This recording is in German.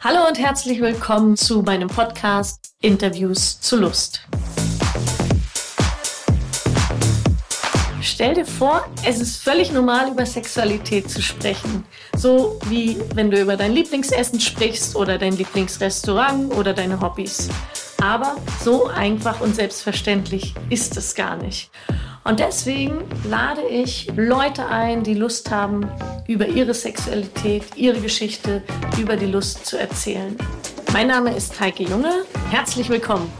Hallo und herzlich willkommen zu meinem Podcast Interviews zu Lust. Stell dir vor, es ist völlig normal, über Sexualität zu sprechen. So wie wenn du über dein Lieblingsessen sprichst oder dein Lieblingsrestaurant oder deine Hobbys. Aber so einfach und selbstverständlich ist es gar nicht. Und deswegen lade ich Leute ein, die Lust haben, über ihre Sexualität, ihre Geschichte, über die Lust zu erzählen. Mein Name ist Heike Junge. Herzlich willkommen.